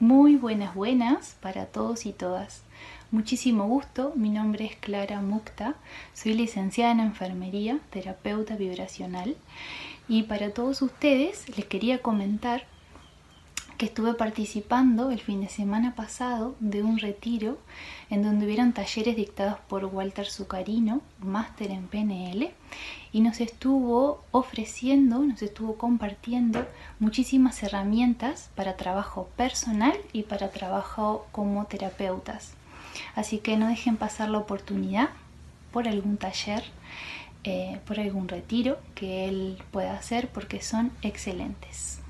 Muy buenas, buenas para todos y todas. Muchísimo gusto, mi nombre es Clara Mukta, soy licenciada en enfermería, terapeuta vibracional. Y para todos ustedes les quería comentar que estuve participando el fin de semana pasado de un retiro en donde hubieron talleres dictados por Walter Zucarino, máster en PNL, y nos estuvo ofreciendo, nos estuvo compartiendo muchísimas herramientas para trabajo personal y para trabajo como terapeutas. Así que no dejen pasar la oportunidad por algún taller, eh, por algún retiro que él pueda hacer porque son excelentes.